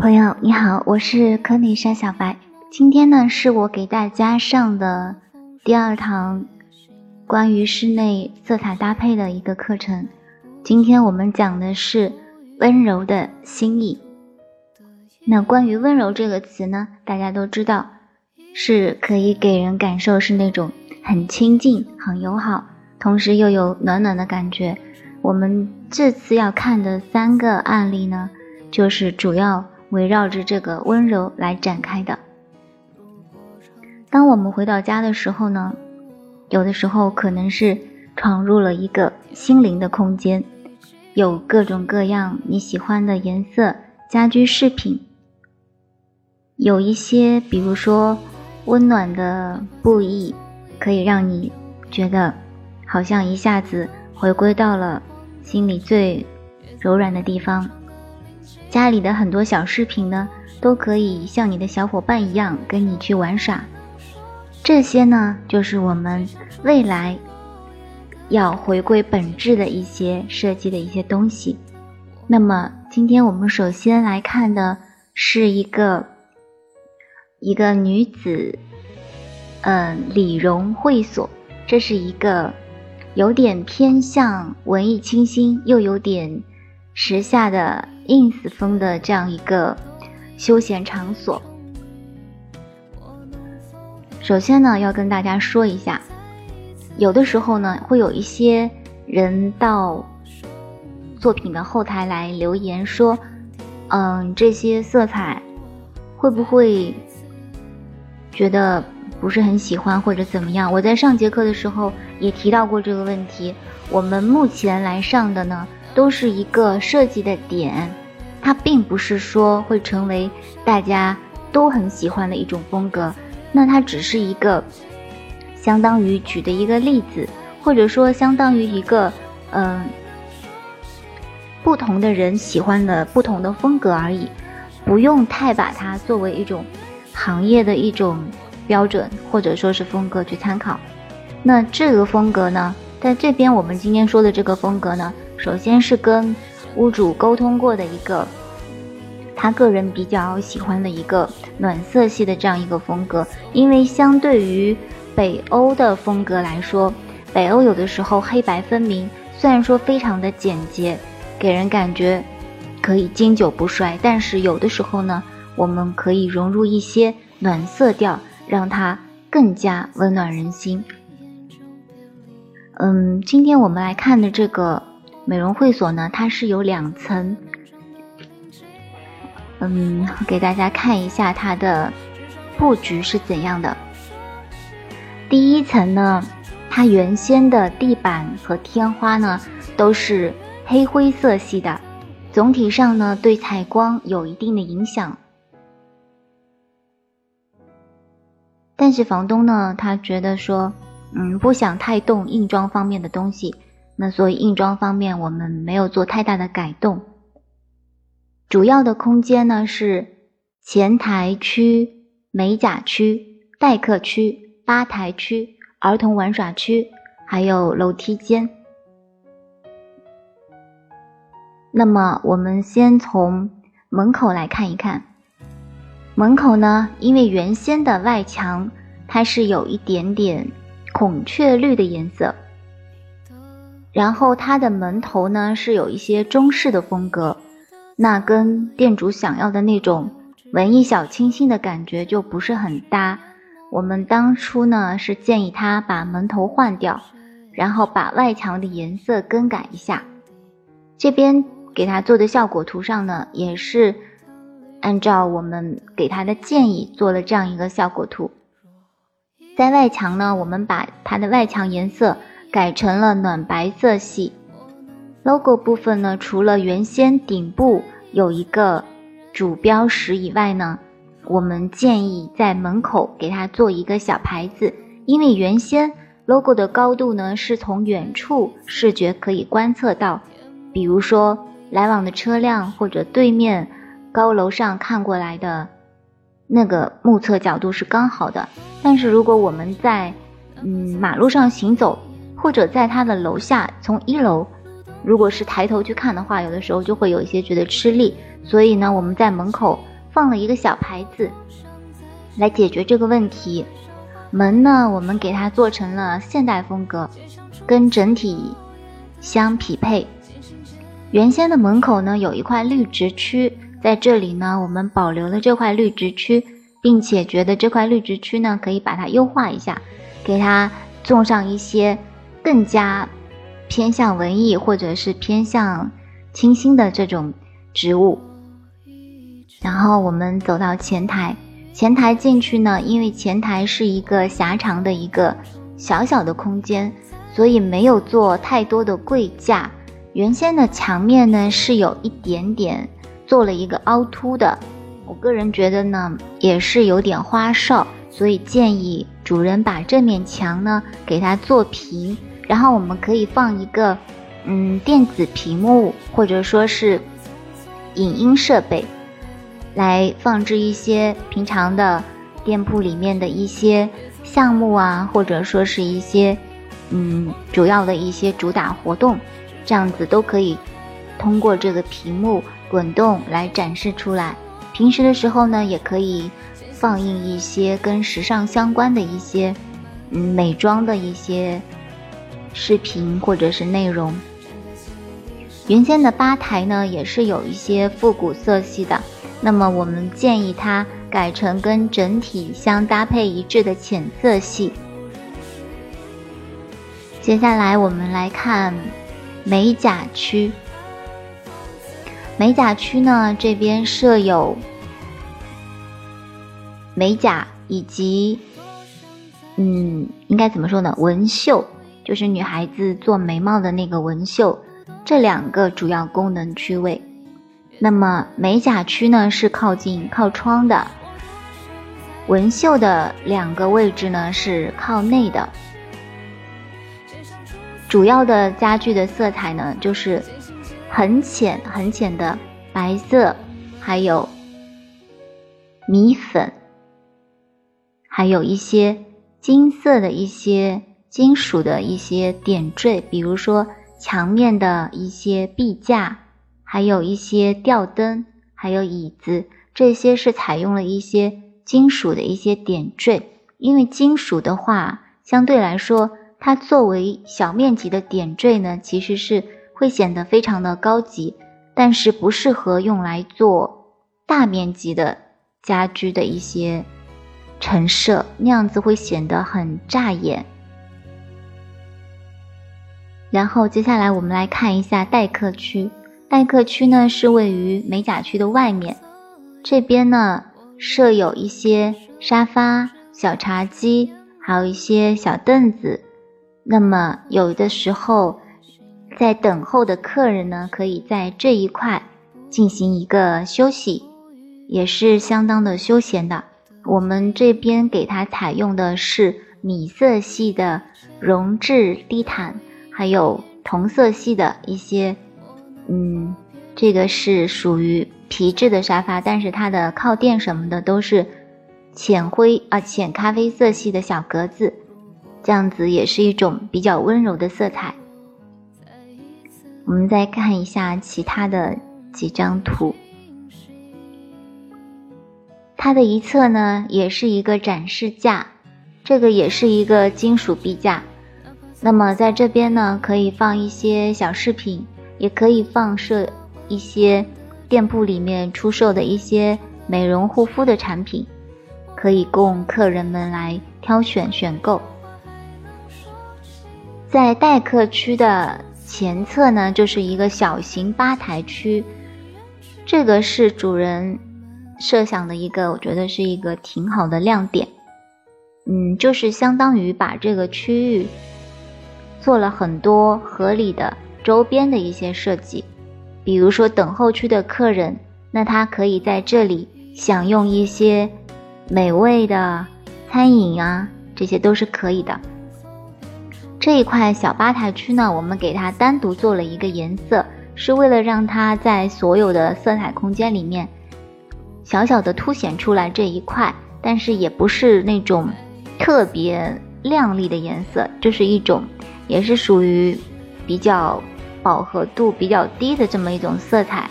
朋友你好，我是科尼莎小白。今天呢，是我给大家上的第二堂关于室内色彩搭配的一个课程。今天我们讲的是温柔的心意。那关于温柔这个词呢，大家都知道，是可以给人感受是那种很亲近、很友好，同时又有暖暖的感觉。我们这次要看的三个案例呢，就是主要围绕着这个温柔来展开的。当我们回到家的时候呢，有的时候可能是闯入了一个心灵的空间，有各种各样你喜欢的颜色、家居饰品，有一些比如说温暖的布艺，可以让你觉得好像一下子回归到了心里最柔软的地方。家里的很多小饰品呢，都可以像你的小伙伴一样跟你去玩耍。这些呢，就是我们未来要回归本质的一些设计的一些东西。那么，今天我们首先来看的是一个一个女子，嗯，理容会所。这是一个有点偏向文艺清新，又有点时下的 ins 风的这样一个休闲场所。首先呢，要跟大家说一下，有的时候呢，会有一些人到作品的后台来留言说，嗯，这些色彩会不会觉得不是很喜欢或者怎么样？我在上节课的时候也提到过这个问题。我们目前来上的呢，都是一个设计的点，它并不是说会成为大家都很喜欢的一种风格。那它只是一个相当于举的一个例子，或者说相当于一个嗯不同的人喜欢的不同的风格而已，不用太把它作为一种行业的一种标准或者说是风格去参考。那这个风格呢，在这边我们今天说的这个风格呢，首先是跟屋主沟通过的一个。他个人比较喜欢的一个暖色系的这样一个风格，因为相对于北欧的风格来说，北欧有的时候黑白分明，虽然说非常的简洁，给人感觉可以经久不衰，但是有的时候呢，我们可以融入一些暖色调，让它更加温暖人心。嗯，今天我们来看的这个美容会所呢，它是有两层。嗯，给大家看一下它的布局是怎样的。第一层呢，它原先的地板和天花呢都是黑灰色系的，总体上呢对采光有一定的影响。但是房东呢，他觉得说，嗯，不想太动硬装方面的东西，那所以硬装方面我们没有做太大的改动。主要的空间呢是前台区、美甲区、待客区、吧台区、儿童玩耍区，还有楼梯间。那么我们先从门口来看一看，门口呢，因为原先的外墙它是有一点点孔雀绿的颜色，然后它的门头呢是有一些中式的风格。那跟店主想要的那种文艺小清新的感觉就不是很搭。我们当初呢是建议他把门头换掉，然后把外墙的颜色更改一下。这边给他做的效果图上呢，也是按照我们给他的建议做了这样一个效果图。在外墙呢，我们把它的外墙颜色改成了暖白色系。logo 部分呢，除了原先顶部有一个主标识以外呢，我们建议在门口给它做一个小牌子，因为原先 logo 的高度呢是从远处视觉可以观测到，比如说来往的车辆或者对面高楼上看过来的那个目测角度是刚好的，但是如果我们在嗯马路上行走。或者在它的楼下，从一楼，如果是抬头去看的话，有的时候就会有一些觉得吃力。所以呢，我们在门口放了一个小牌子，来解决这个问题。门呢，我们给它做成了现代风格，跟整体相匹配。原先的门口呢，有一块绿植区，在这里呢，我们保留了这块绿植区，并且觉得这块绿植区呢，可以把它优化一下，给它种上一些更加偏向文艺或者是偏向清新的这种植物。然后我们走到前台。前台进去呢，因为前台是一个狭长的一个小小的空间，所以没有做太多的柜架。原先的墙面呢是有一点点做了一个凹凸的，我个人觉得呢也是有点花哨，所以建议主人把这面墙呢给它做平，然后我们可以放一个嗯电子屏幕或者说是影音设备。来放置一些平常的店铺里面的一些项目啊，或者说是一些嗯主要的一些主打活动，这样子都可以通过这个屏幕滚动来展示出来。平时的时候呢，也可以放映一些跟时尚相关的一些嗯美妆的一些视频或者是内容。原先的吧台呢，也是有一些复古色系的。那么我们建议它改成跟整体相搭配一致的浅色系。接下来我们来看美甲区。美甲区呢，这边设有美甲以及，嗯，应该怎么说呢？纹绣，就是女孩子做眉毛的那个纹绣，这两个主要功能区位。那么美甲区呢是靠近靠窗的，纹绣的两个位置呢是靠内的。主要的家具的色彩呢就是很浅很浅的白色，还有米粉，还有一些金色的一些金属的一些点缀，比如说墙面的一些壁架。还有一些吊灯，还有椅子，这些是采用了一些金属的一些点缀。因为金属的话，相对来说，它作为小面积的点缀呢，其实是会显得非常的高级，但是不适合用来做大面积的家居的一些陈设，那样子会显得很扎眼。然后接下来我们来看一下待客区。待客区呢是位于美甲区的外面，这边呢设有一些沙发、小茶几，还有一些小凳子。那么有的时候，在等候的客人呢，可以在这一块进行一个休息，也是相当的休闲的。我们这边给它采用的是米色系的绒质地毯，还有同色系的一些。嗯，这个是属于皮质的沙发，但是它的靠垫什么的都是浅灰啊、浅咖啡色系的小格子，这样子也是一种比较温柔的色彩。我们再看一下其他的几张图，它的一侧呢也是一个展示架，这个也是一个金属壁架，那么在这边呢可以放一些小饰品。也可以放设一些店铺里面出售的一些美容护肤的产品，可以供客人们来挑选选购。在待客区的前侧呢，就是一个小型吧台区，这个是主人设想的一个，我觉得是一个挺好的亮点。嗯，就是相当于把这个区域做了很多合理的。周边的一些设计，比如说等候区的客人，那他可以在这里享用一些美味的餐饮啊，这些都是可以的。这一块小吧台区呢，我们给它单独做了一个颜色，是为了让它在所有的色彩空间里面小小的凸显出来这一块，但是也不是那种特别亮丽的颜色，就是一种。也是属于比较饱和度比较低的这么一种色彩。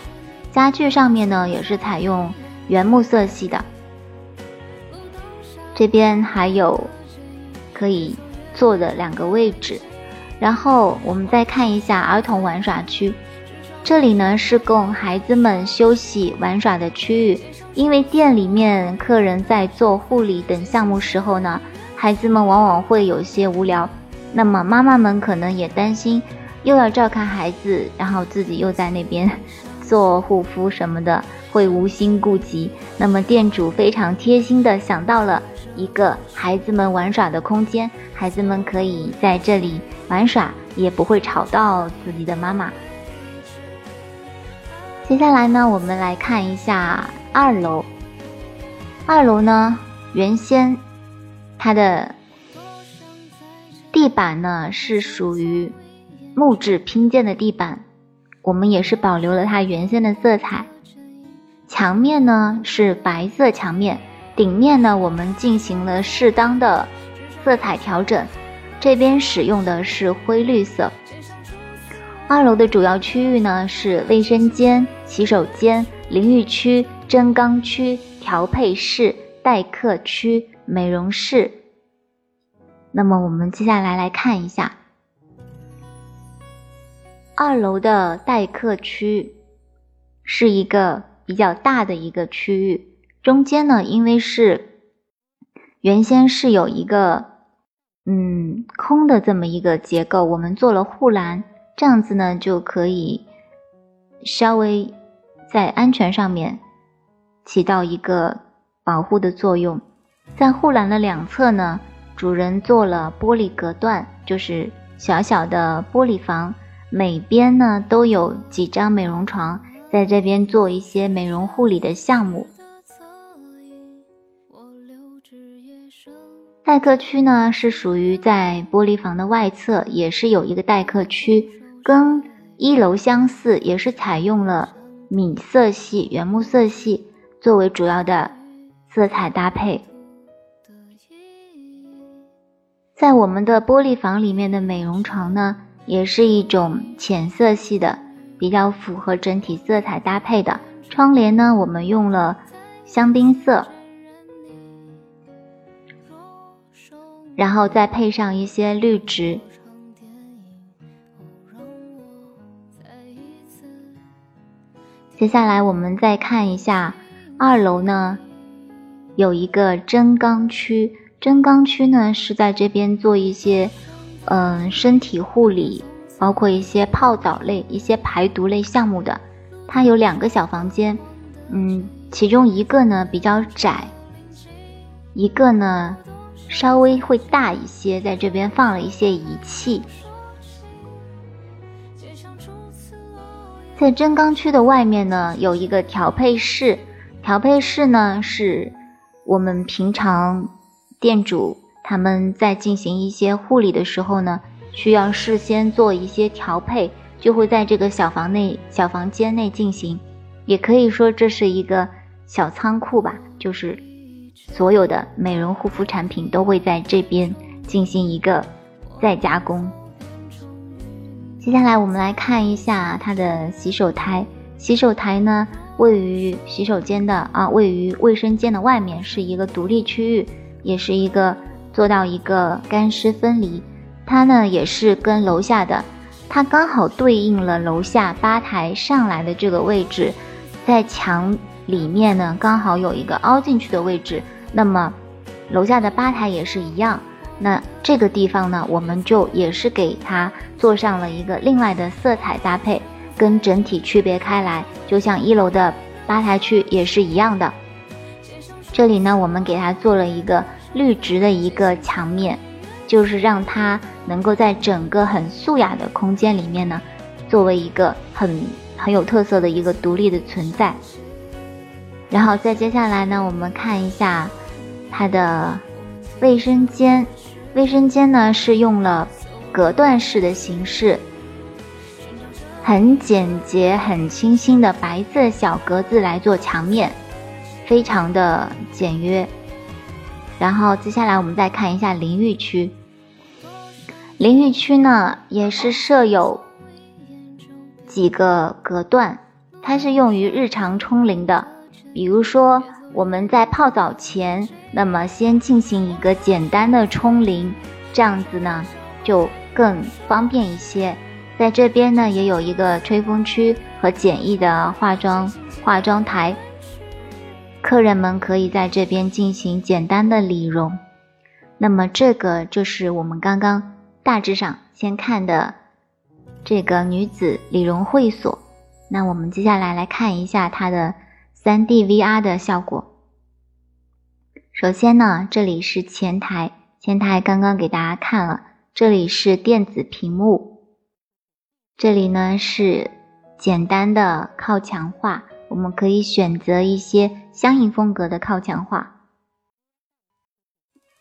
家具上面呢也是采用原木色系的。这边还有可以坐的两个位置，然后我们再看一下儿童玩耍区。这里呢是供孩子们休息玩耍的区域，因为店里面客人在做护理等项目时候呢，孩子们往往会有些无聊，那么妈妈们可能也担心，又要照看孩子，然后自己又在那边做护肤什么的，会无心顾及。那么店主非常贴心的想到了一个孩子们玩耍的空间，孩子们可以在这里玩耍，也不会吵到自己的妈妈。接下来呢，我们来看一下二楼。二楼呢，原先它的地板呢是属于木质拼接的地板，我们也是保留了它原先的色彩。墙面呢是白色墙面，顶面呢我们进行了适当的色彩调整，这边使用的是灰绿色。二楼的主要区域呢是卫生间、洗手间、淋浴区、蒸缸区、调配室、待客区、美容室。那么我们接下来来看一下二楼的待客区，是一个比较大的一个区域。中间呢，因为是原先是有一个嗯空的这么一个结构，我们做了护栏。这样子呢，就可以稍微在安全上面起到一个保护的作用。在护栏的两侧呢，主人做了玻璃隔断，就是小小的玻璃房，每边呢都有几张美容床，在这边做一些美容护理的项目。待客区呢是属于在玻璃房的外侧，也是有一个待客区。跟一楼相似，也是采用了米色系、原木色系作为主要的色彩搭配。在我们的玻璃房里面的美容床呢，也是一种浅色系的，比较符合整体色彩搭配的。窗帘呢，我们用了香槟色，然后再配上一些绿植。接下来我们再看一下二楼呢，有一个蒸缸区。蒸缸区呢是在这边做一些，嗯，身体护理，包括一些泡澡类、一些排毒类项目的。它有两个小房间，嗯，其中一个呢比较窄，一个呢稍微会大一些，在这边放了一些仪器。在蒸缸区的外面呢，有一个调配室。调配室呢，是我们平常店主他们在进行一些护理的时候呢，需要事先做一些调配，就会在这个小房内、小房间内进行。也可以说这是一个小仓库吧，就是所有的美容护肤产品都会在这边进行一个再加工。接下来我们来看一下它的洗手台。洗手台呢，位于洗手间的啊，位于卫生间的外面，是一个独立区域，也是一个做到一个干湿分离。它呢也是跟楼下的，它刚好对应了楼下吧台上来的这个位置，在墙里面呢刚好有一个凹进去的位置。那么楼下的吧台也是一样。那这个地方呢，我们就也是给它做上了一个另外的色彩搭配，跟整体区别开来，就像一楼的吧台区也是一样的。这里呢，我们给它做了一个绿植的一个墙面，就是让它能够在整个很素雅的空间里面呢，作为一个很很有特色的一个独立的存在。然后再接下来呢，我们看一下它的卫生间。卫生间呢是用了隔断式的形式，很简洁、很清新的白色小格子来做墙面，非常的简约。然后接下来我们再看一下淋浴区，淋浴区呢也是设有几个隔断，它是用于日常冲淋的。比如说我们在泡澡前，那么先进行一个简单的冲淋，这样子呢就更方便一些。在这边呢也有一个吹风区和简易的化妆化妆台，客人们可以在这边进行简单的理容。那么这个就是我们刚刚大致上先看的这个女子理容会所。那我们接下来来看一下它的。三 D VR 的效果。首先呢，这里是前台，前台刚刚给大家看了，这里是电子屏幕，这里呢是简单的靠墙画，我们可以选择一些相应风格的靠墙画。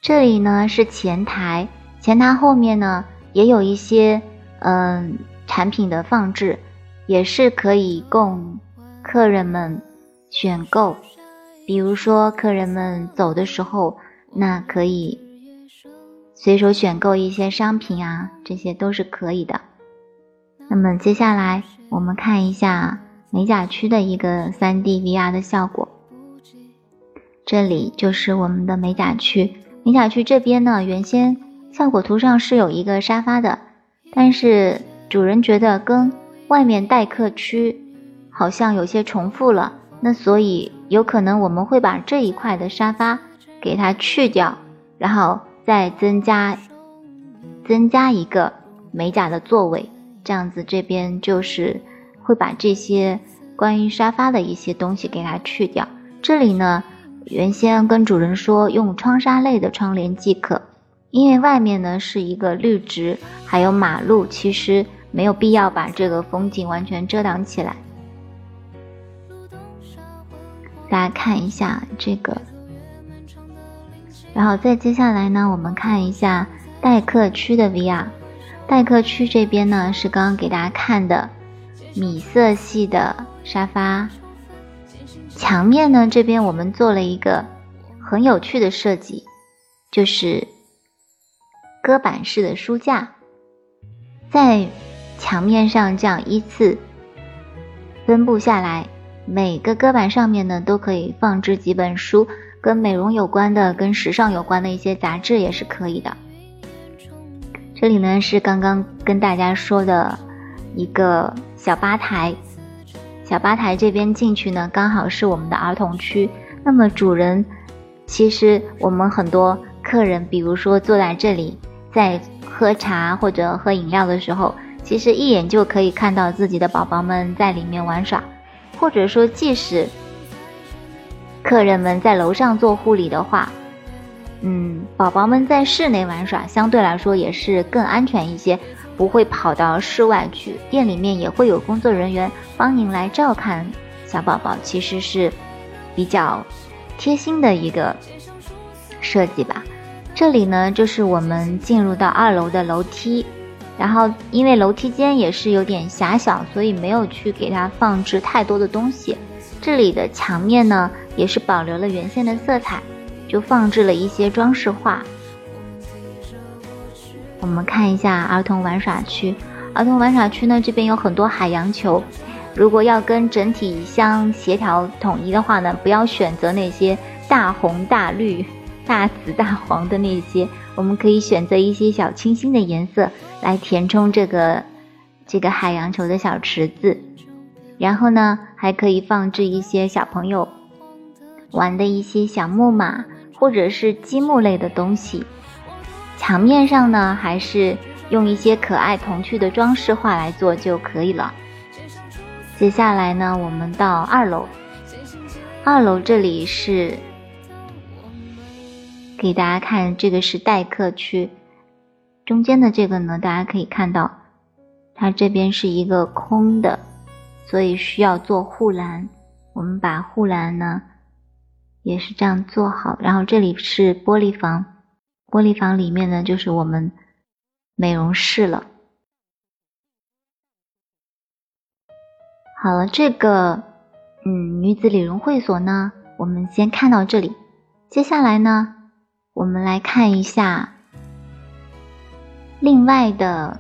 这里呢是前台，前台后面呢也有一些嗯产品的放置，也是可以供客人们。选购，比如说客人们走的时候，那可以随手选购一些商品啊，这些都是可以的。那么接下来我们看一下美甲区的一个 3D VR 的效果。这里就是我们的美甲区，美甲区这边呢，原先效果图上是有一个沙发的，但是主人觉得跟外面待客区好像有些重复了。那所以有可能我们会把这一块的沙发给它去掉，然后再增加增加一个美甲的座位，这样子这边就是会把这些关于沙发的一些东西给它去掉。这里呢，原先跟主人说用窗纱类的窗帘即可，因为外面呢是一个绿植，还有马路，其实没有必要把这个风景完全遮挡起来。大家看一下这个，然后再接下来呢，我们看一下待客区的 VR。待客区这边呢是刚刚给大家看的米色系的沙发，墙面呢这边我们做了一个很有趣的设计，就是搁板式的书架，在墙面上这样依次分布下来。每个搁板上面呢，都可以放置几本书，跟美容有关的、跟时尚有关的一些杂志也是可以的。这里呢是刚刚跟大家说的一个小吧台，小吧台这边进去呢，刚好是我们的儿童区。那么主人，其实我们很多客人，比如说坐在这里，在喝茶或者喝饮料的时候，其实一眼就可以看到自己的宝宝们在里面玩耍。或者说，即使客人们在楼上做护理的话，嗯，宝宝们在室内玩耍相对来说也是更安全一些，不会跑到室外去。店里面也会有工作人员帮您来照看小宝宝，其实是比较贴心的一个设计吧。这里呢，就是我们进入到二楼的楼梯。然后，因为楼梯间也是有点狭小，所以没有去给它放置太多的东西。这里的墙面呢，也是保留了原先的色彩，就放置了一些装饰画。我们看一下儿童玩耍区，儿童玩耍区呢，这边有很多海洋球。如果要跟整体相协调统一的话呢，不要选择那些大红大绿。大紫大黄的那些，我们可以选择一些小清新的颜色来填充这个这个海洋球的小池子，然后呢，还可以放置一些小朋友玩的一些小木马或者是积木类的东西。墙面上呢，还是用一些可爱童趣的装饰画来做就可以了。接下来呢，我们到二楼，二楼这里是。给大家看，这个是待客区，中间的这个呢，大家可以看到，它这边是一个空的，所以需要做护栏。我们把护栏呢，也是这样做好。然后这里是玻璃房，玻璃房里面呢，就是我们美容室了。好了，这个嗯女子理容会所呢，我们先看到这里，接下来呢。我们来看一下另外的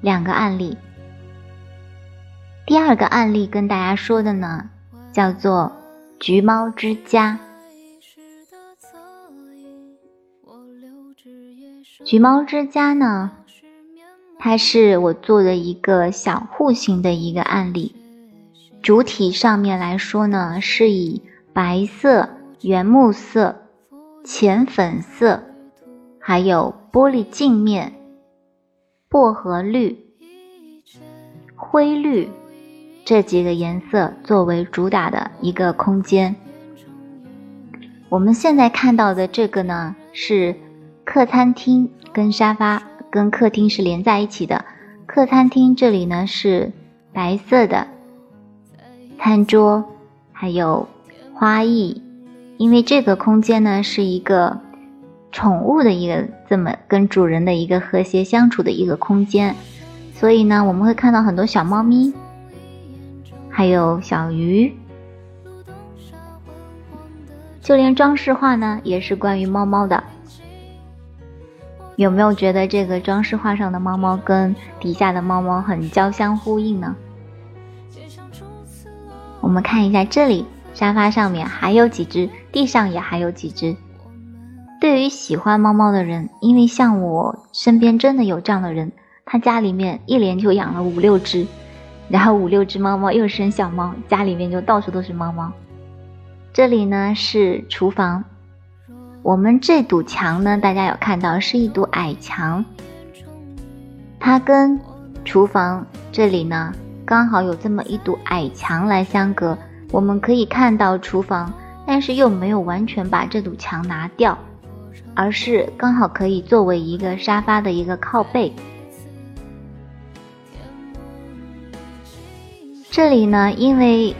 两个案例。第二个案例跟大家说的呢，叫做《橘猫之家》。橘猫之家呢，它是我做的一个小户型的一个案例。主体上面来说呢，是以白色、原木色、浅粉色，还有玻璃镜面、薄荷绿、灰绿这几个颜色作为主打的一个空间。我们现在看到的这个呢，是客餐厅跟沙发跟客厅是连在一起的。客餐厅这里呢是白色的。餐桌，还有花艺，因为这个空间呢是一个宠物的一个这么跟主人的一个和谐相处的一个空间，所以呢我们会看到很多小猫咪，还有小鱼，就连装饰画呢也是关于猫猫的。有没有觉得这个装饰画上的猫猫跟底下的猫猫很交相呼应呢？我们看一下这里，沙发上面还有几只，地上也还有几只。对于喜欢猫猫的人，因为像我身边真的有这样的人，他家里面一连就养了五六只，然后五六只猫猫又生小猫，家里面就到处都是猫猫。这里呢是厨房，我们这堵墙呢，大家有看到是一堵矮墙，它跟厨房这里呢。刚好有这么一堵矮墙来相隔，我们可以看到厨房，但是又没有完全把这堵墙拿掉，而是刚好可以作为一个沙发的一个靠背。这里呢，因为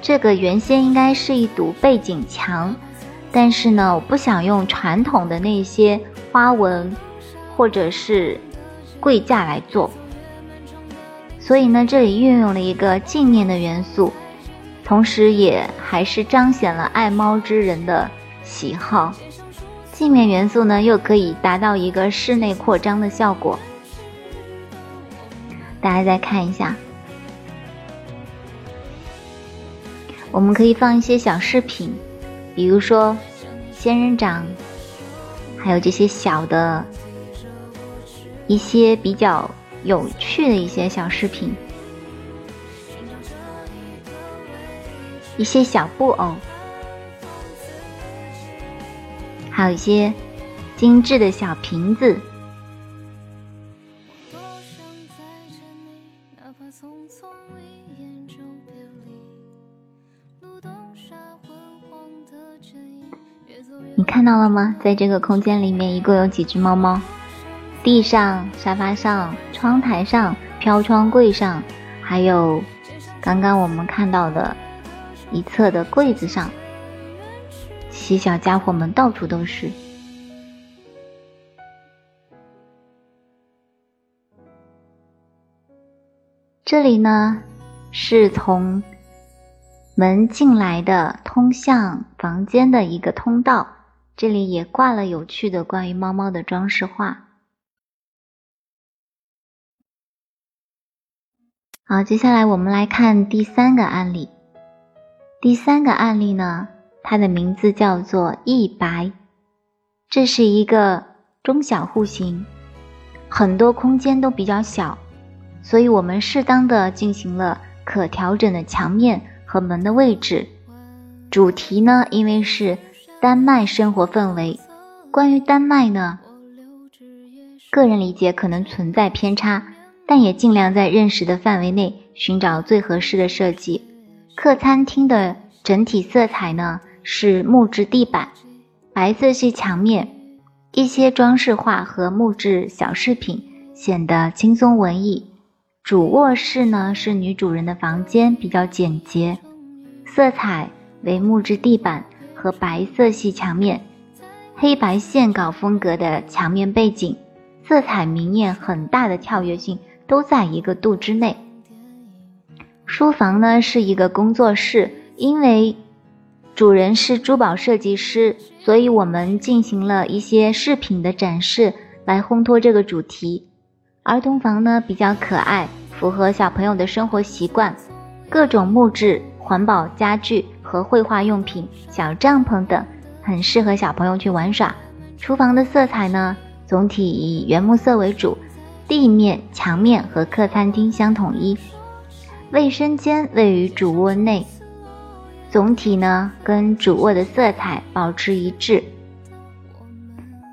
这个原先应该是一堵背景墙，但是呢，我不想用传统的那些花纹或者是柜架来做。所以呢，这里运用了一个镜面的元素，同时也还是彰显了爱猫之人的喜好。镜面元素呢，又可以达到一个室内扩张的效果。大家再看一下，我们可以放一些小饰品，比如说仙人掌，还有这些小的一些比较。有趣的一些小饰品，一些小布偶，还有一些精致的小瓶子。看到了吗？在这个空间里面，一共有几只猫猫？地上、沙发上、窗台上、飘窗柜上，还有刚刚我们看到的一侧的柜子上，小家伙们到处都是。这里呢，是从门进来的通向房间的一个通道，这里也挂了有趣的关于猫猫的装饰画。好，接下来我们来看第三个案例。第三个案例呢，它的名字叫做一白，这是一个中小户型，很多空间都比较小，所以我们适当的进行了可调整的墙面和门的位置。主题呢，因为是丹麦生活氛围，关于丹麦呢，个人理解可能存在偏差。但也尽量在认识的范围内寻找最合适的设计。客餐厅的整体色彩呢是木质地板、白色系墙面，一些装饰画和木质小饰品显得轻松文艺。主卧室呢是女主人的房间，比较简洁，色彩为木质地板和白色系墙面，黑白线稿风格的墙面背景，色彩明艳，很大的跳跃性。都在一个度之内。书房呢是一个工作室，因为主人是珠宝设计师，所以我们进行了一些饰品的展示，来烘托这个主题。儿童房呢比较可爱，符合小朋友的生活习惯，各种木质、环保家具和绘画用品、小帐篷等，很适合小朋友去玩耍。厨房的色彩呢，总体以原木色为主，地面、墙面和客餐厅相统一。卫生间位于主卧内，总体呢跟主卧的色彩保持一致。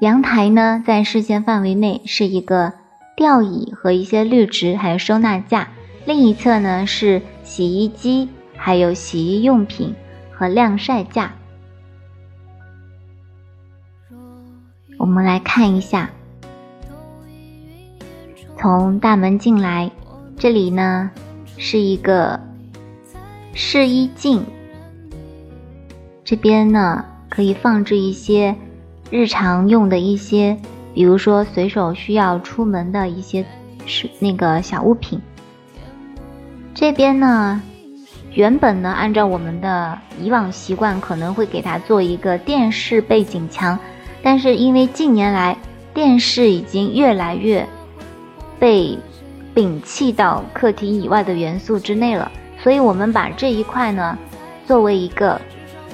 阳台呢在视线范围内是一个。吊椅和一些绿植，还有收纳架。另一侧呢是洗衣机，还有洗衣用品和晾晒架。我们来看一下，从大门进来，这里呢是一个试衣镜，这边呢可以放置一些日常用的一些。比如说，随手需要出门的一些是那个小物品。这边呢，原本呢，按照我们的以往习惯，可能会给它做一个电视背景墙，但是因为近年来电视已经越来越被摒弃到客厅以外的元素之内了，所以我们把这一块呢，作为一个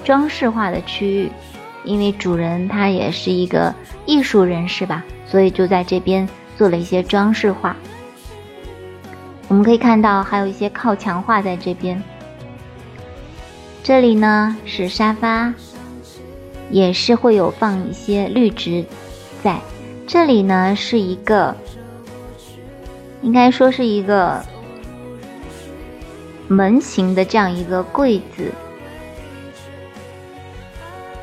装饰化的区域。因为主人他也是一个艺术人士吧，所以就在这边做了一些装饰画。我们可以看到还有一些靠墙画在这边。这里呢是沙发，也是会有放一些绿植在。这里呢是一个，应该说是一个门型的这样一个柜子。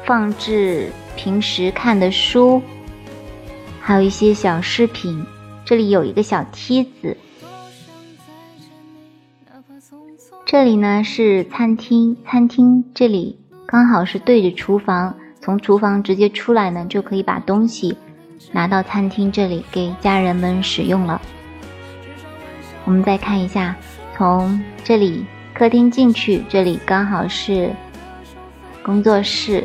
放置平时看的书，还有一些小饰品。这里有一个小梯子。这里呢是餐厅，餐厅这里刚好是对着厨房，从厨房直接出来呢，就可以把东西拿到餐厅这里给家人们使用了。我们再看一下，从这里客厅进去，这里刚好是工作室。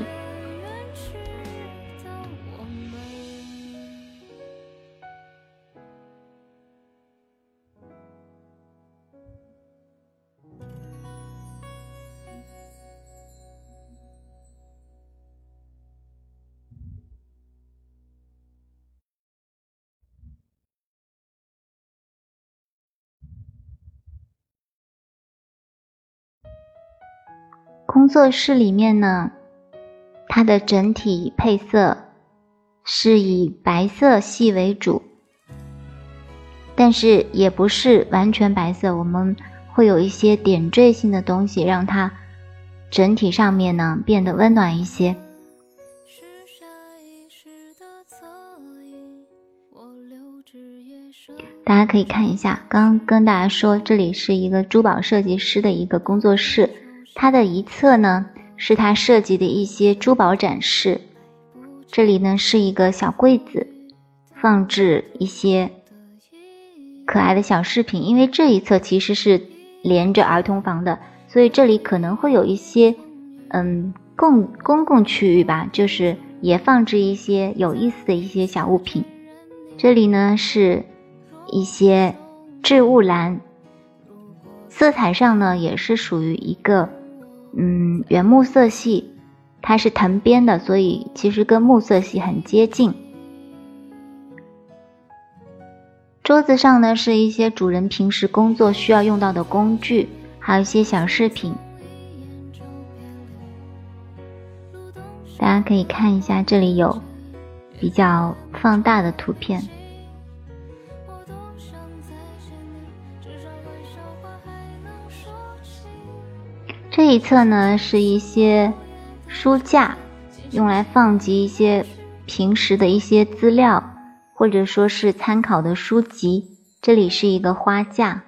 工作室里面呢，它的整体配色是以白色系为主，但是也不是完全白色，我们会有一些点缀性的东西，让它整体上面呢变得温暖一些。大家可以看一下，刚跟大家说，这里是一个珠宝设计师的一个工作室。它的一侧呢，是它设计的一些珠宝展示。这里呢是一个小柜子，放置一些可爱的小饰品。因为这一侧其实是连着儿童房的，所以这里可能会有一些嗯共公共区域吧，就是也放置一些有意思的一些小物品。这里呢是一些置物篮，色彩上呢也是属于一个。嗯，原木色系，它是藤编的，所以其实跟木色系很接近。桌子上呢是一些主人平时工作需要用到的工具，还有一些小饰品。大家可以看一下，这里有比较放大的图片。这一侧呢是一些书架，用来放集一些平时的一些资料，或者说是参考的书籍。这里是一个花架。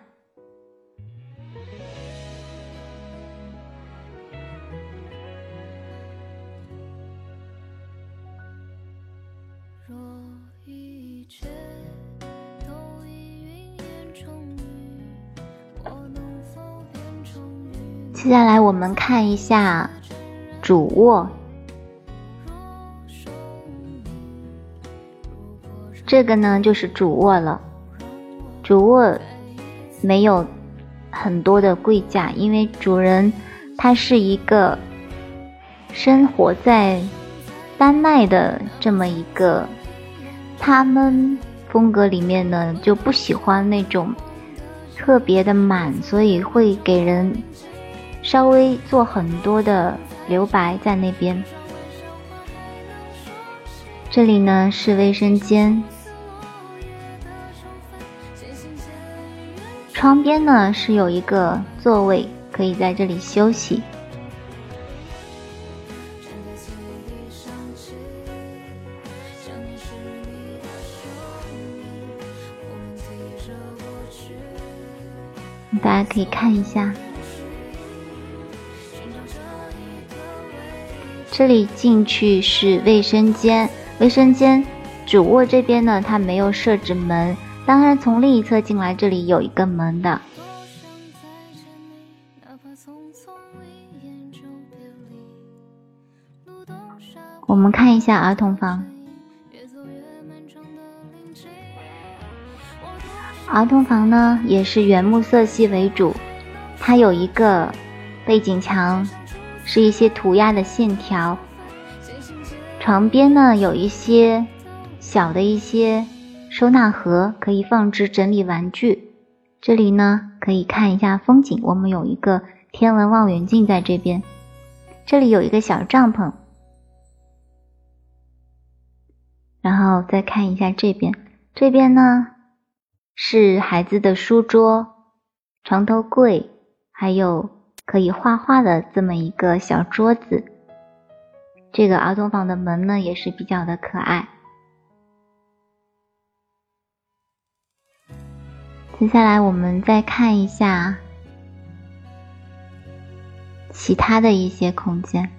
接下来我们看一下主卧。这个呢就是主卧了，主卧没有很多的柜架，因为主人他是一个生活在丹麦的这么一个，他们风格里面呢就不喜欢那种特别的满，所以会给人稍微做很多的留白在那边。这里呢是卫生间，窗边呢是有一个座位，可以在这里休息。大家可以看一下，这里进去是卫生间。卫生间主卧这边呢，它没有设置门，当然从另一侧进来，这里有一个门的。我们看一下儿童房，儿童房呢也是原木色系为主，它有一个背景墙，是一些涂鸦的线条。床边呢有一些小的一些收纳盒，可以放置整理玩具。这里呢可以看一下风景，我们有一个天文望远镜在这边。这里有一个小帐篷，然后再看一下这边，这边呢是孩子的书桌、床头柜，还有可以画画的这么一个小桌子。这个儿童房的门呢，也是比较的可爱。接下来我们再看一下其他的一些空间。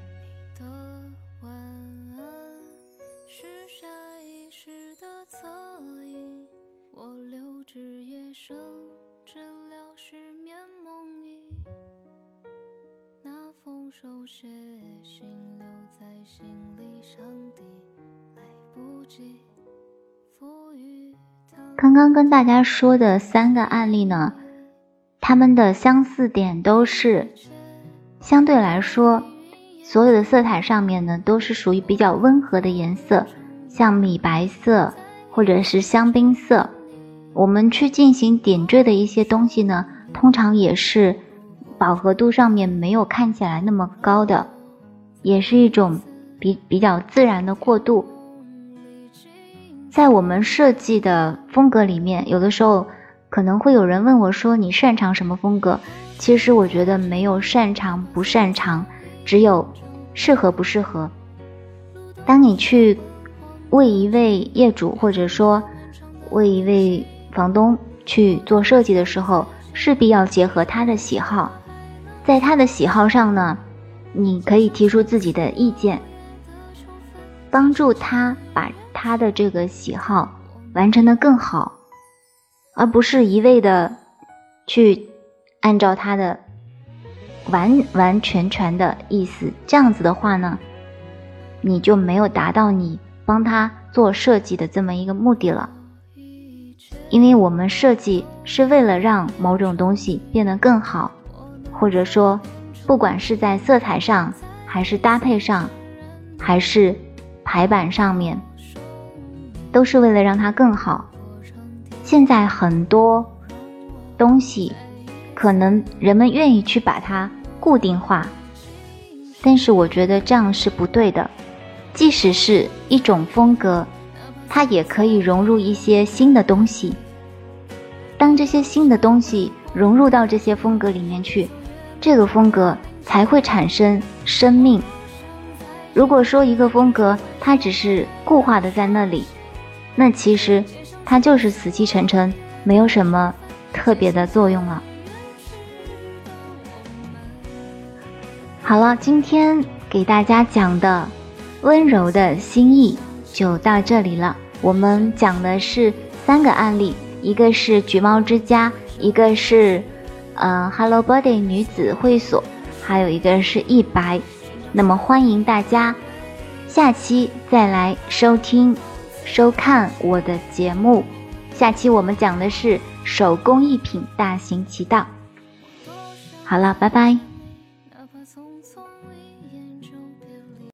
刚跟大家说的三个案例呢，它们的相似点都是相对来说，所有的色彩上面呢都是属于比较温和的颜色，像米白色或者是香槟色。我们去进行点缀的一些东西呢，通常也是饱和度上面没有看起来那么高的，也是一种比比较自然的过渡。在我们设计的风格里面，有的时候可能会有人问我说：“你擅长什么风格？”其实我觉得没有擅长不擅长，只有适合不适合。当你去为一位业主或者说为一位房东去做设计的时候，势必要结合他的喜好，在他的喜好上呢，你可以提出自己的意见，帮助他把。他的这个喜好完成的更好，而不是一味的去按照他的完完全全的意思。这样子的话呢，你就没有达到你帮他做设计的这么一个目的了。因为我们设计是为了让某种东西变得更好，或者说，不管是在色彩上，还是搭配上，还是排版上面。都是为了让它更好。现在很多东西，可能人们愿意去把它固定化，但是我觉得这样是不对的。即使是一种风格，它也可以融入一些新的东西。当这些新的东西融入到这些风格里面去，这个风格才会产生生命。如果说一个风格它只是固化的在那里，那其实它就是死气沉沉，没有什么特别的作用了。好了，今天给大家讲的温柔的心意就到这里了。我们讲的是三个案例，一个是橘猫之家，一个是呃 Hello Body 女子会所，还有一个是一白。那么欢迎大家下期再来收听。收看我的节目。下期我们讲的是手工艺品大行其道。好了，拜拜。